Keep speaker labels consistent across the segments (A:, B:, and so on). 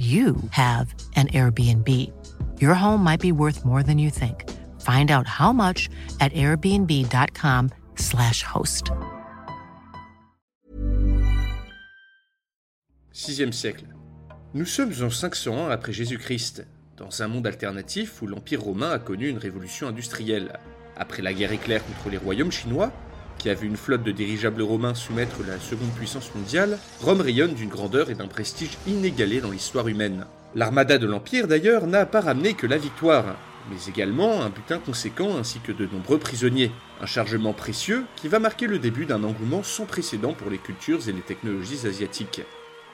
A: you have an Airbnb. Your home might be worth more than you think. Find out how much at airbnb.com/slash host.
B: Sixième siècle. Nous sommes en 501 après Jésus-Christ, dans un monde alternatif où l'Empire romain a connu une révolution industrielle. Après la guerre éclair contre les royaumes chinois, qui a vu une flotte de dirigeables romains soumettre la seconde puissance mondiale, Rome rayonne d'une grandeur et d'un prestige inégalés dans l'histoire humaine. L'armada de l'Empire d'ailleurs n'a pas ramené que la victoire, mais également un butin conséquent ainsi que de nombreux prisonniers. Un chargement précieux qui va marquer le début d'un engouement sans précédent pour les cultures et les technologies asiatiques.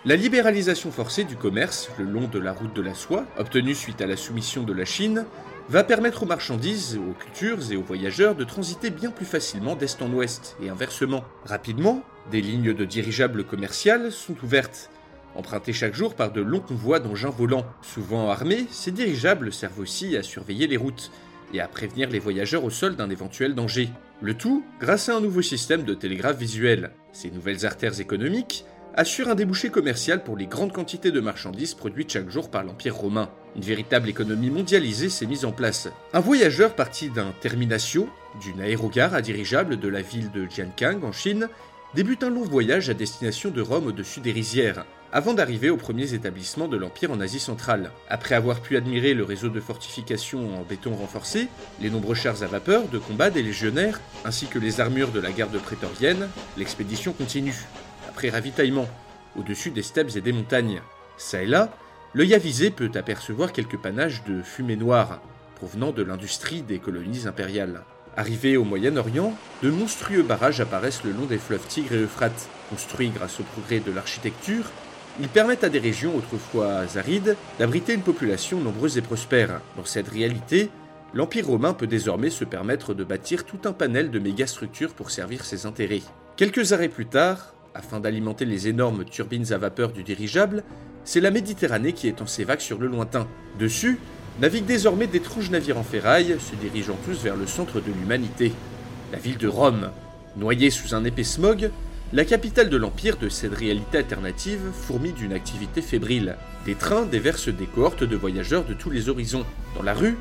B: La libéralisation forcée du commerce le long de la route de la soie, obtenue suite à la soumission de la Chine, va permettre aux marchandises, aux cultures et aux voyageurs de transiter bien plus facilement d'est en ouest et inversement. Rapidement, des lignes de dirigeables commerciales sont ouvertes. Empruntés chaque jour par de longs convois d'engins volants, souvent armés, ces dirigeables servent aussi à surveiller les routes et à prévenir les voyageurs au sol d'un éventuel danger. Le tout grâce à un nouveau système de télégraphe visuel. Ces nouvelles artères économiques assure un débouché commercial pour les grandes quantités de marchandises produites chaque jour par l'Empire romain. Une véritable économie mondialisée s'est mise en place. Un voyageur parti d'un terminatio, d'une aérogare à dirigeable de la ville de Jiankang en Chine, débute un long voyage à destination de Rome au-dessus des rizières, avant d'arriver aux premiers établissements de l'Empire en Asie centrale. Après avoir pu admirer le réseau de fortifications en béton renforcé, les nombreux chars à vapeur de combat des légionnaires, ainsi que les armures de la garde prétorienne, l'expédition continue après ravitaillement, au-dessus des steppes et des montagnes. Ça et là, l'œil avisé peut apercevoir quelques panaches de fumée noire, provenant de l'industrie des colonies impériales. Arrivés au Moyen-Orient, de monstrueux barrages apparaissent le long des fleuves Tigre et Euphrate. Construits grâce au progrès de l'architecture, ils permettent à des régions autrefois arides d'abriter une population nombreuse et prospère. Dans cette réalité, l'Empire romain peut désormais se permettre de bâtir tout un panel de mégastructures pour servir ses intérêts. Quelques arrêts plus tard, afin d'alimenter les énormes turbines à vapeur du dirigeable, c'est la Méditerranée qui étend ses vagues sur le lointain. Dessus, naviguent désormais d'étranges navires en ferraille, se dirigeant tous vers le centre de l'humanité, la ville de Rome. Noyée sous un épais smog, la capitale de l'Empire de cette réalité alternative fourmille d'une activité fébrile. Des trains déversent des cohortes de voyageurs de tous les horizons. Dans la rue,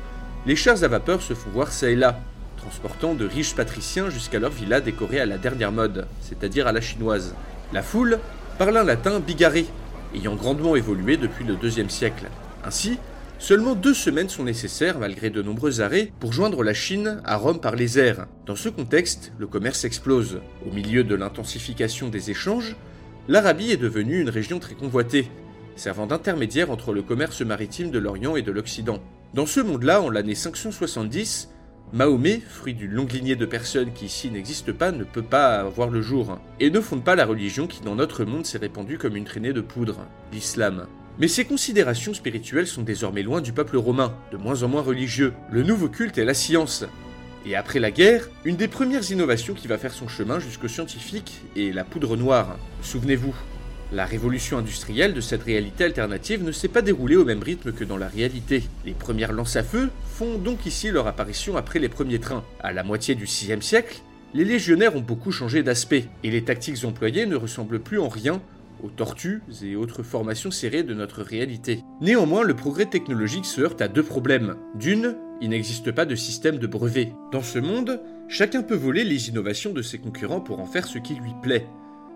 B: les chars à vapeur se font voir çà et là, transportant de riches patriciens jusqu'à leur villa décorée à la dernière mode, c'est-à-dire à la chinoise. La foule parle un latin bigarré, ayant grandement évolué depuis le deuxième siècle. Ainsi, seulement deux semaines sont nécessaires, malgré de nombreux arrêts, pour joindre la Chine à Rome par les airs. Dans ce contexte, le commerce explose. Au milieu de l'intensification des échanges, l'Arabie est devenue une région très convoitée, servant d'intermédiaire entre le commerce maritime de l'Orient et de l'Occident. Dans ce monde-là, en l'année 570, Mahomet, fruit d'une longue lignée de personnes qui ici n'existent pas, ne peut pas voir le jour, et ne fonde pas la religion qui dans notre monde s'est répandue comme une traînée de poudre, l'islam. Mais ces considérations spirituelles sont désormais loin du peuple romain, de moins en moins religieux. Le nouveau culte est la science. Et après la guerre, une des premières innovations qui va faire son chemin jusqu'au scientifique est la poudre noire. Souvenez-vous, la révolution industrielle de cette réalité alternative ne s'est pas déroulée au même rythme que dans la réalité. Les premières lances à feu font donc ici leur apparition après les premiers trains. À la moitié du 6 siècle, les légionnaires ont beaucoup changé d'aspect, et les tactiques employées ne ressemblent plus en rien aux tortues et autres formations serrées de notre réalité. Néanmoins, le progrès technologique se heurte à deux problèmes. D'une, il n'existe pas de système de brevet. Dans ce monde, chacun peut voler les innovations de ses concurrents pour en faire ce qui lui plaît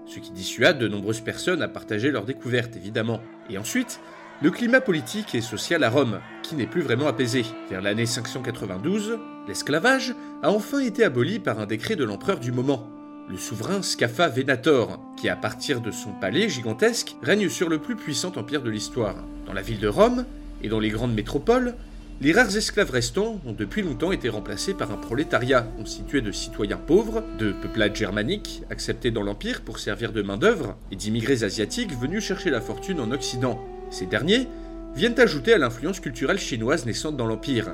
B: ce qui dissuade de nombreuses personnes à partager leurs découvertes, évidemment. Et ensuite, le climat politique et social à Rome, qui n'est plus vraiment apaisé. Vers l'année 592, l'esclavage a enfin été aboli par un décret de l'empereur du moment, le souverain Scapha Venator, qui à partir de son palais gigantesque règne sur le plus puissant empire de l'histoire. Dans la ville de Rome et dans les grandes métropoles, les rares esclaves restants ont depuis longtemps été remplacés par un prolétariat constitué de citoyens pauvres, de peuplades germaniques acceptés dans l'Empire pour servir de main-d'œuvre, et d'immigrés asiatiques venus chercher la fortune en Occident. Ces derniers viennent ajouter à l'influence culturelle chinoise naissante dans l'Empire.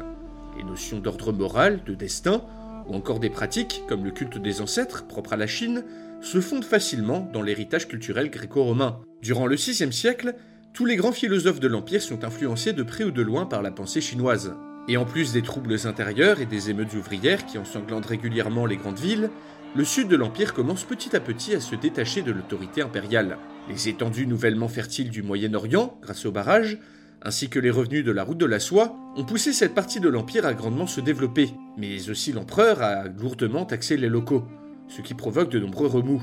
B: Les notions d'ordre moral, de destin, ou encore des pratiques, comme le culte des ancêtres, propre à la Chine, se fondent facilement dans l'héritage culturel gréco-romain. Durant le VIe siècle, tous les grands philosophes de l'Empire sont influencés de près ou de loin par la pensée chinoise. Et en plus des troubles intérieurs et des émeutes ouvrières qui ensanglantent régulièrement les grandes villes, le sud de l'Empire commence petit à petit à se détacher de l'autorité impériale. Les étendues nouvellement fertiles du Moyen-Orient, grâce aux barrages, ainsi que les revenus de la route de la soie, ont poussé cette partie de l'Empire à grandement se développer, mais aussi l'empereur a lourdement taxé les locaux, ce qui provoque de nombreux remous.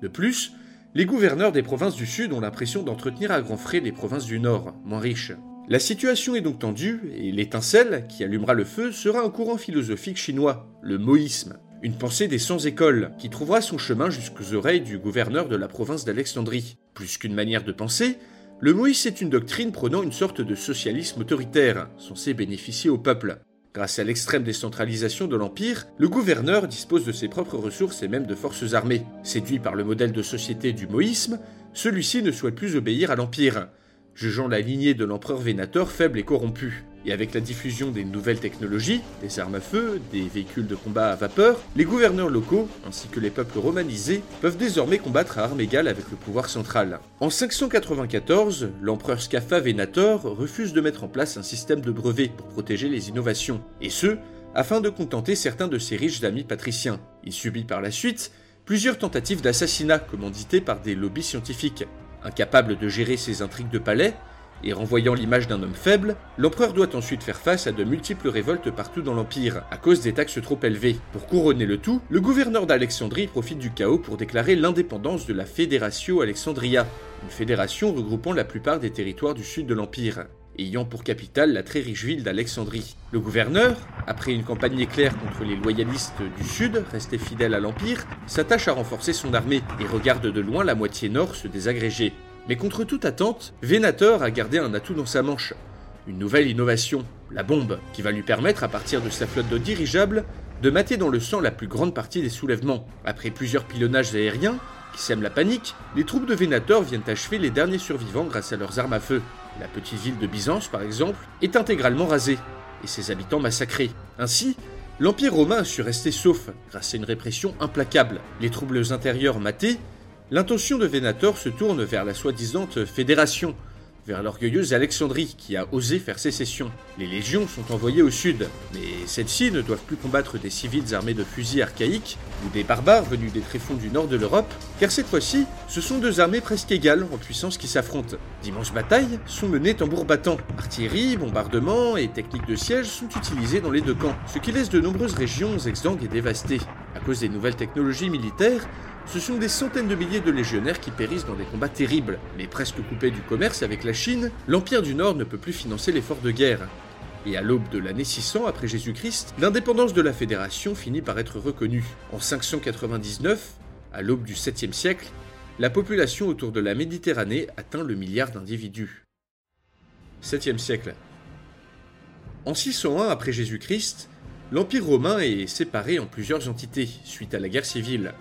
B: De plus, les gouverneurs des provinces du Sud ont l'impression d'entretenir à grands frais les provinces du Nord, moins riches. La situation est donc tendue, et l'étincelle qui allumera le feu sera un courant philosophique chinois, le moïsme, une pensée des sans-écoles, qui trouvera son chemin jusqu'aux oreilles du gouverneur de la province d'Alexandrie. Plus qu'une manière de penser, le moïsme est une doctrine prônant une sorte de socialisme autoritaire, censé bénéficier au peuple. Grâce à l'extrême décentralisation de l'Empire, le gouverneur dispose de ses propres ressources et même de forces armées. Séduit par le modèle de société du moïsme, celui-ci ne souhaite plus obéir à l'Empire, jugeant la lignée de l'empereur Vénator faible et corrompue. Et avec la diffusion des nouvelles technologies, des armes à feu, des véhicules de combat à vapeur, les gouverneurs locaux, ainsi que les peuples romanisés, peuvent désormais combattre à armes égales avec le pouvoir central. En 594, l'empereur Scapha Venator refuse de mettre en place un système de brevets pour protéger les innovations, et ce, afin de contenter certains de ses riches amis patriciens. Il subit par la suite plusieurs tentatives d'assassinat commanditées par des lobbies scientifiques. Incapable de gérer ses intrigues de palais, et renvoyant l'image d'un homme faible, l'empereur doit ensuite faire face à de multiples révoltes partout dans l'Empire, à cause des taxes trop élevées. Pour couronner le tout, le gouverneur d'Alexandrie profite du chaos pour déclarer l'indépendance de la Fédératio Alexandria, une fédération regroupant la plupart des territoires du sud de l'Empire ayant pour capitale la très riche ville d'Alexandrie. Le gouverneur, après une campagne éclair contre les loyalistes du sud, restés fidèles à l'Empire, s'attache à renforcer son armée et regarde de loin la moitié nord se désagréger. Mais contre toute attente, Venator a gardé un atout dans sa manche. Une nouvelle innovation, la bombe, qui va lui permettre, à partir de sa flotte de dirigeables, de mater dans le sang la plus grande partie des soulèvements. Après plusieurs pilonnages aériens, qui sèment la panique, les troupes de Venator viennent achever les derniers survivants grâce à leurs armes à feu. La petite ville de Byzance, par exemple, est intégralement rasée, et ses habitants massacrés. Ainsi, l'Empire romain a su rester sauf grâce à une répression implacable. Les troubles intérieurs matés, l'intention de Venator se tourne vers la soi-disant fédération, vers l'orgueilleuse Alexandrie qui a osé faire sécession. Les légions sont envoyées au sud, mais celles-ci ne doivent plus combattre des civils armés de fusils archaïques ou des barbares venus des tréfonds du nord de l'Europe, car cette fois-ci, ce sont deux armées presque égales en puissance qui s'affrontent. D'immenses batailles sont menées tambour battant. Artillerie, bombardements et techniques de siège sont utilisées dans les deux camps, ce qui laisse de nombreuses régions exsangues et dévastées. À cause des nouvelles technologies militaires, ce sont des centaines de milliers de légionnaires qui périssent dans des combats terribles. Mais presque coupé du commerce avec la Chine, l'Empire du Nord ne peut plus financer l'effort de guerre. Et à l'aube de l'année 600 après Jésus-Christ, l'indépendance de la Fédération finit par être reconnue. En 599, à l'aube du 7e siècle, la population autour de la Méditerranée atteint le milliard d'individus. 7e siècle. En 601 après Jésus-Christ, l'Empire romain est séparé en plusieurs entités suite à la guerre civile.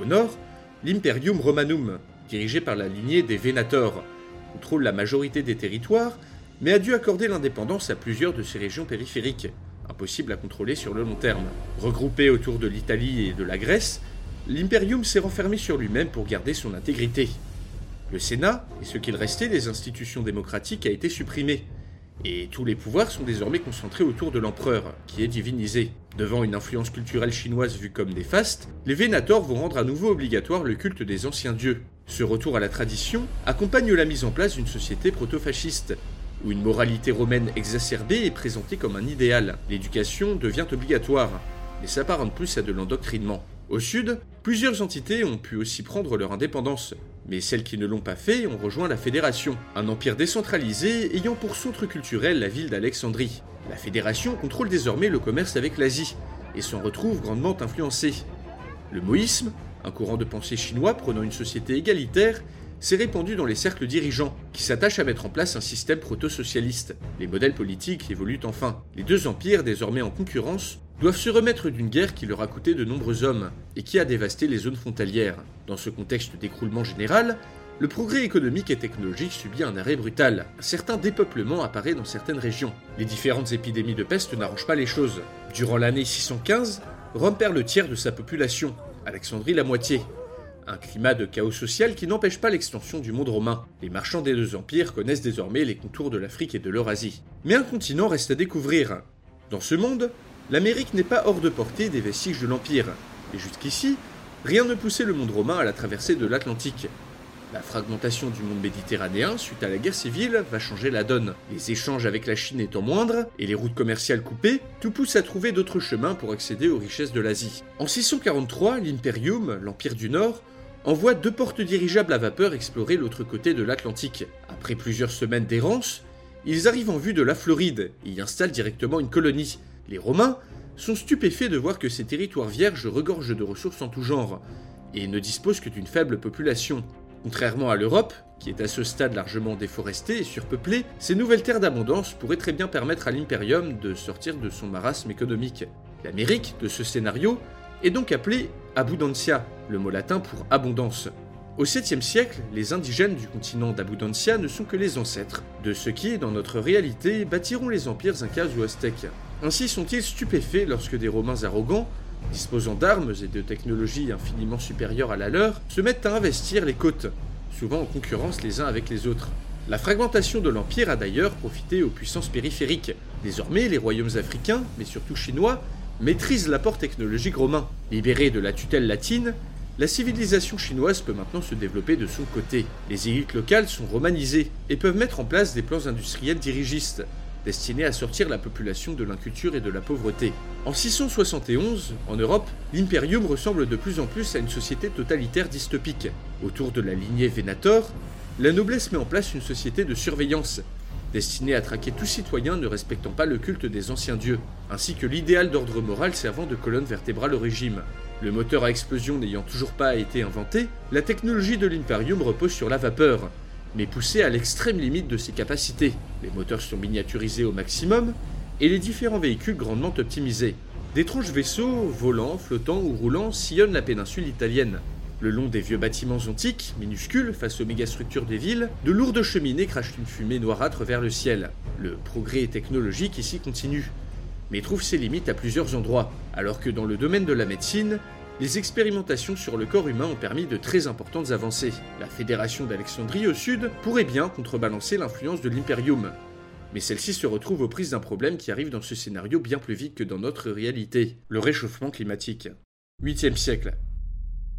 B: Au nord, l'Imperium Romanum, dirigé par la lignée des Venator, contrôle la majorité des territoires, mais a dû accorder l'indépendance à plusieurs de ses régions périphériques, impossibles à contrôler sur le long terme. Regroupé autour de l'Italie et de la Grèce, l'Imperium s'est renfermé sur lui-même pour garder son intégrité. Le Sénat, et ce qu'il restait des institutions démocratiques, a été supprimé, et tous les pouvoirs sont désormais concentrés autour de l'empereur, qui est divinisé. Devant une influence culturelle chinoise vue comme néfaste, les Vénators vont rendre à nouveau obligatoire le culte des anciens dieux. Ce retour à la tradition accompagne la mise en place d'une société proto-fasciste, où une moralité romaine exacerbée est présentée comme un idéal. L'éducation devient obligatoire, mais s'apparente plus à de l'endoctrinement. Au sud, plusieurs entités ont pu aussi prendre leur indépendance, mais celles qui ne l'ont pas fait ont rejoint la Fédération, un empire décentralisé ayant pour centre culturel la ville d'Alexandrie. La Fédération contrôle désormais le commerce avec l'Asie, et s'en retrouve grandement influencée. Le moïsme, un courant de pensée chinois prônant une société égalitaire, s'est répandu dans les cercles dirigeants, qui s'attachent à mettre en place un système proto-socialiste. Les modèles politiques évoluent enfin. Les deux empires, désormais en concurrence, doivent se remettre d'une guerre qui leur a coûté de nombreux hommes et qui a dévasté les zones frontalières. Dans ce contexte d'écroulement général, le progrès économique et technologique subit un arrêt brutal. Un certain dépeuplement apparaît dans certaines régions. Les différentes épidémies de peste n'arrangent pas les choses. Durant l'année 615, Rome perd le tiers de sa population, Alexandrie la moitié. Un climat de chaos social qui n'empêche pas l'extension du monde romain. Les marchands des deux empires connaissent désormais les contours de l'Afrique et de l'Eurasie. Mais un continent reste à découvrir. Dans ce monde, l'Amérique n'est pas hors de portée des vestiges de l'Empire. Et jusqu'ici, rien ne poussait le monde romain à la traversée de l'Atlantique. La fragmentation du monde méditerranéen suite à la guerre civile va changer la donne. Les échanges avec la Chine étant moindres et les routes commerciales coupées, tout pousse à trouver d'autres chemins pour accéder aux richesses de l'Asie. En 643, l'Imperium, l'Empire du Nord, envoie deux portes dirigeables à vapeur explorer l'autre côté de l'Atlantique. Après plusieurs semaines d'errance, ils arrivent en vue de la Floride et y installent directement une colonie. Les Romains sont stupéfaits de voir que ces territoires vierges regorgent de ressources en tout genre et ne disposent que d'une faible population. Contrairement à l'Europe, qui est à ce stade largement déforestée et surpeuplée, ces nouvelles terres d'abondance pourraient très bien permettre à l'Imperium de sortir de son marasme économique. L'Amérique de ce scénario est donc appelée Abundantia, le mot latin pour abondance. Au 7e siècle, les indigènes du continent d'Abundancia ne sont que les ancêtres de ceux qui, dans notre réalité, bâtiront les empires incas ou aztèques. Ainsi sont-ils stupéfaits lorsque des Romains arrogants, disposant d'armes et de technologies infiniment supérieures à la leur, se mettent à investir les côtes, souvent en concurrence les uns avec les autres. La fragmentation de l'Empire a d'ailleurs profité aux puissances périphériques. Désormais, les royaumes africains, mais surtout chinois, maîtrise l'apport technologique romain. Libérée de la tutelle latine, la civilisation chinoise peut maintenant se développer de son côté. Les élites locales sont romanisées et peuvent mettre en place des plans industriels dirigistes, destinés à sortir la population de l'inculture et de la pauvreté. En 671, en Europe, l'impérium ressemble de plus en plus à une société totalitaire dystopique. Autour de la lignée Venator, la noblesse met en place une société de surveillance destiné à traquer tout citoyen ne respectant pas le culte des anciens dieux, ainsi que l'idéal d'ordre moral servant de colonne vertébrale au régime. Le moteur à explosion n'ayant toujours pas été inventé, la technologie de l'Imperium repose sur la vapeur, mais poussée à l'extrême limite de ses capacités. Les moteurs sont miniaturisés au maximum et les différents véhicules grandement optimisés. D'étranges vaisseaux, volants, flottants ou roulants, sillonnent la péninsule italienne. Le long des vieux bâtiments antiques, minuscules face aux mégastructures des villes, de lourdes cheminées crachent une fumée noirâtre vers le ciel. Le progrès technologique ici continue, mais trouve ses limites à plusieurs endroits, alors que dans le domaine de la médecine, les expérimentations sur le corps humain ont permis de très importantes avancées. La fédération d'Alexandrie au sud pourrait bien contrebalancer l'influence de l'Imperium, mais celle-ci se retrouve aux prises d'un problème qui arrive dans ce scénario bien plus vite que dans notre réalité, le réchauffement climatique. 8e siècle.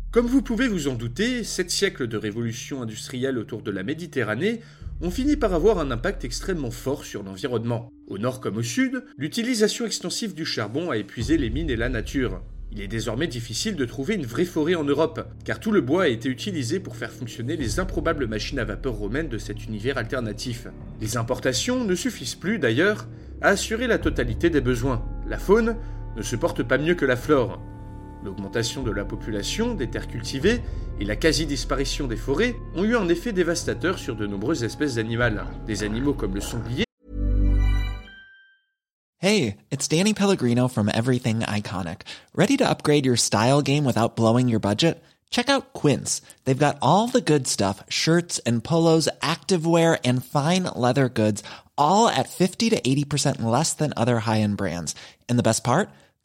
B: Comme vous pouvez vous en douter, sept siècles de révolution industrielle autour de la Méditerranée ont fini par avoir un impact extrêmement fort sur l'environnement. Au nord comme au sud, l'utilisation extensive du charbon a épuisé les mines et la nature. Il est désormais difficile de trouver une vraie forêt en Europe, car tout le bois a été utilisé pour faire fonctionner les improbables machines à vapeur romaines de cet univers alternatif. Les importations ne suffisent plus d'ailleurs à assurer la totalité des besoins. La faune ne se porte pas mieux que la flore. L'augmentation de la population, des terres cultivées et la quasi-disparition des forêts ont eu un effet dévastateur sur de nombreuses espèces animales. Des animaux comme le sanglier.
C: Hey, it's Danny Pellegrino from Everything Iconic. Ready to upgrade your style game without blowing your budget? Check out Quince. They've got all the good stuff shirts and polos, activewear, and fine leather goods, all at 50 to 80% less than other high end brands. And the best part?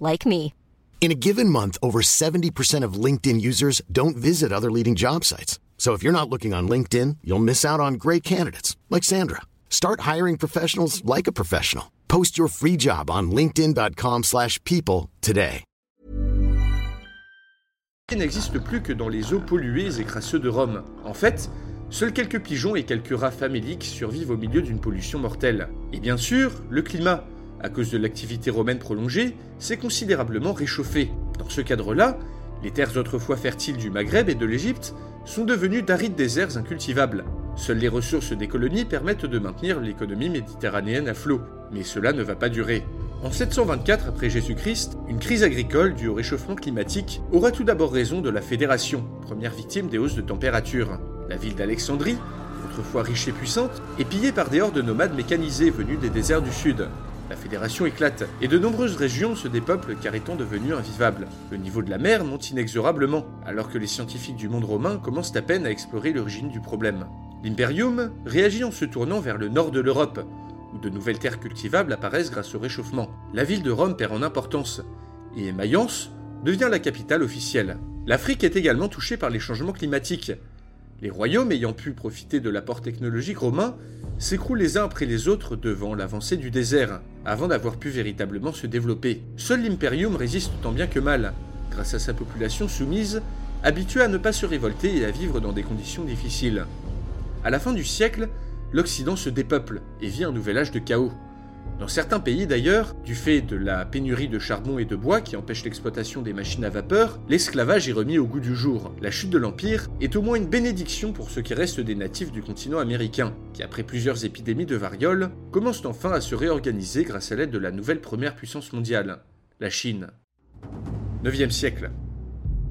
D: like me.
E: In a given month, over 70% of LinkedIn users don't visit other leading job sites. So if you're not looking on LinkedIn, you'll miss out on great candidates like Sandra. Start hiring professionals like a professional. Post your free job on linkedin.com/people today.
B: n'existe plus que dans les eaux polluées et crasseux de Rome. En fait, seuls quelques pigeons et quelques rats faméliques survivent au milieu d'une pollution mortelle. Et bien sûr, le climat à cause de l'activité romaine prolongée, s'est considérablement réchauffé. Dans ce cadre-là, les terres autrefois fertiles du Maghreb et de l'Égypte sont devenus d'arides déserts incultivables. Seules les ressources des colonies permettent de maintenir l'économie méditerranéenne à flot, mais cela ne va pas durer. En 724 après Jésus-Christ, une crise agricole due au réchauffement climatique aura tout d'abord raison de la Fédération, première victime des hausses de température. La ville d'Alexandrie, autrefois riche et puissante, est pillée par des hordes de nomades mécanisés venus des déserts du sud. La fédération éclate, et de nombreuses régions se dépeuplent car étant devenues invivables. Le niveau de la mer monte inexorablement, alors que les scientifiques du monde romain commencent à peine à explorer l'origine du problème. L'Imperium réagit en se tournant vers le nord de l'Europe, où de nouvelles terres cultivables apparaissent grâce au réchauffement. La ville de Rome perd en importance, et Mayence devient la capitale officielle. L'Afrique est également touchée par les changements climatiques. Les royaumes ayant pu profiter de l'apport technologique romain s'écroulent les uns après les autres devant l'avancée du désert, avant d'avoir pu véritablement se développer. Seul l'Imperium résiste tant bien que mal, grâce à sa population soumise, habituée à ne pas se révolter et à vivre dans des conditions difficiles. À la fin du siècle, l'Occident se dépeuple et vit un nouvel âge de chaos. Dans certains pays d'ailleurs, du fait de la pénurie de charbon et de bois qui empêche l'exploitation des machines à vapeur, l'esclavage est remis au goût du jour. La chute de l'Empire est au moins une bénédiction pour ce qui reste des natifs du continent américain, qui après plusieurs épidémies de variole, commencent enfin à se réorganiser grâce à l'aide de la nouvelle première puissance mondiale, la Chine. 9e siècle.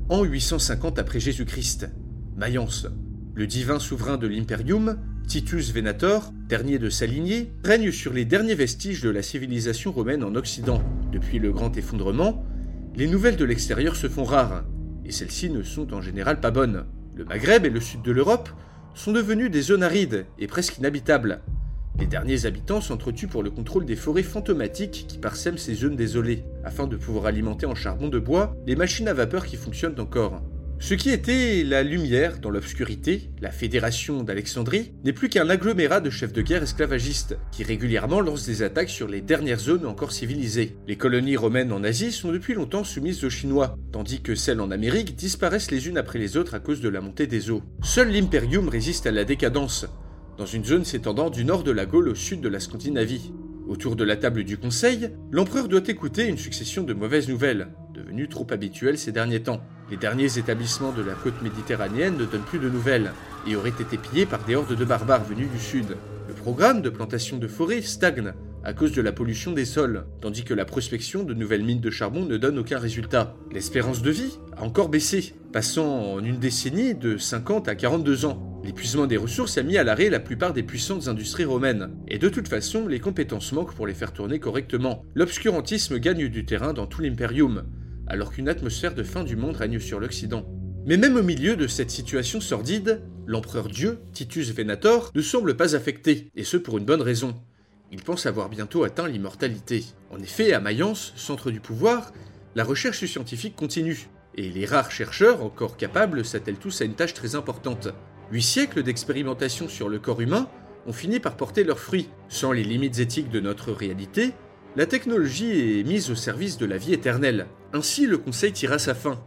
B: En 850 après Jésus-Christ, Mayence, le divin souverain de l'Imperium, Titus Venator, dernier de sa lignée, règne sur les derniers vestiges de la civilisation romaine en Occident. Depuis le grand effondrement, les nouvelles de l'extérieur se font rares, et celles-ci ne sont en général pas bonnes. Le Maghreb et le sud de l'Europe sont devenus des zones arides et presque inhabitables. Les derniers habitants s'entretuent pour le contrôle des forêts fantomatiques qui parsèment ces zones désolées, afin de pouvoir alimenter en charbon de bois les machines à vapeur qui fonctionnent encore. Ce qui était la lumière dans l'obscurité, la fédération d'Alexandrie, n'est plus qu'un agglomérat de chefs de guerre esclavagistes, qui régulièrement lancent des attaques sur les dernières zones encore civilisées. Les colonies romaines en Asie sont depuis longtemps soumises aux Chinois, tandis que celles en Amérique disparaissent les unes après les autres à cause de la montée des eaux. Seul l'Imperium résiste à la décadence, dans une zone s'étendant du nord de la Gaule au sud de la Scandinavie. Autour de la table du Conseil, l'empereur doit écouter une succession de mauvaises nouvelles, devenues trop habituelles ces derniers temps. Les derniers établissements de la côte méditerranéenne ne donnent plus de nouvelles et auraient été pillés par des hordes de barbares venus du sud. Le programme de plantation de forêts stagne à cause de la pollution des sols, tandis que la prospection de nouvelles mines de charbon ne donne aucun résultat. L'espérance de vie a encore baissé, passant en une décennie de 50 à 42 ans. L'épuisement des ressources a mis à l'arrêt la plupart des puissantes industries romaines, et de toute façon, les compétences manquent pour les faire tourner correctement. L'obscurantisme gagne du terrain dans tout l'impérium, alors qu'une atmosphère de fin du monde règne sur l'Occident. Mais même au milieu de cette situation sordide, l'empereur Dieu, Titus Venator, ne semble pas affecté, et ce pour une bonne raison. Il pense avoir bientôt atteint l'immortalité. En effet, à Mayence, centre du pouvoir, la recherche scientifique continue, et les rares chercheurs encore capables s'attellent tous à une tâche très importante. Huit siècles d'expérimentation sur le corps humain ont fini par porter leurs fruits. Sans les limites éthiques de notre réalité, la technologie est mise au service de la vie éternelle. Ainsi, le conseil tira sa fin.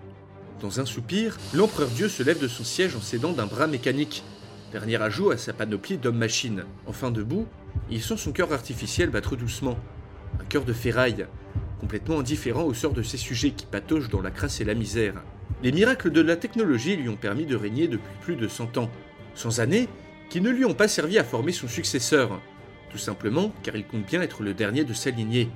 B: Dans un soupir, l'empereur Dieu se lève de son siège en s'aidant d'un bras mécanique, dernier ajout à sa panoplie d'homme-machine. Enfin debout, il sent son cœur artificiel battre doucement. Un cœur de ferraille, complètement indifférent au sort de ces sujets qui patochent dans la crasse et la misère. Les miracles de la technologie lui ont permis de régner depuis plus de 100 ans. 100 années qui ne lui ont pas servi à former son successeur, tout simplement car il compte bien être le dernier de sa lignée.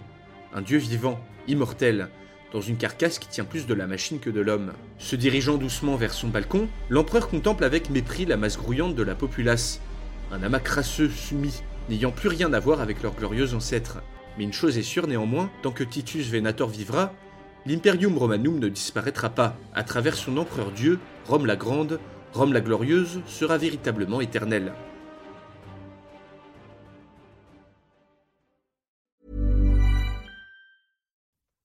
B: Un dieu vivant, immortel, dans une carcasse qui tient plus de la machine que de l'homme. Se dirigeant doucement vers son balcon, l'empereur contemple avec mépris la masse grouillante de la populace. Un amas crasseux, soumis, n'ayant plus rien à voir avec leurs glorieux ancêtres. Mais une chose est sûre néanmoins, tant que Titus Venator vivra, l'Imperium Romanum ne disparaîtra pas. À travers son empereur Dieu, Rome la Grande, Rome la Glorieuse sera véritablement éternelle.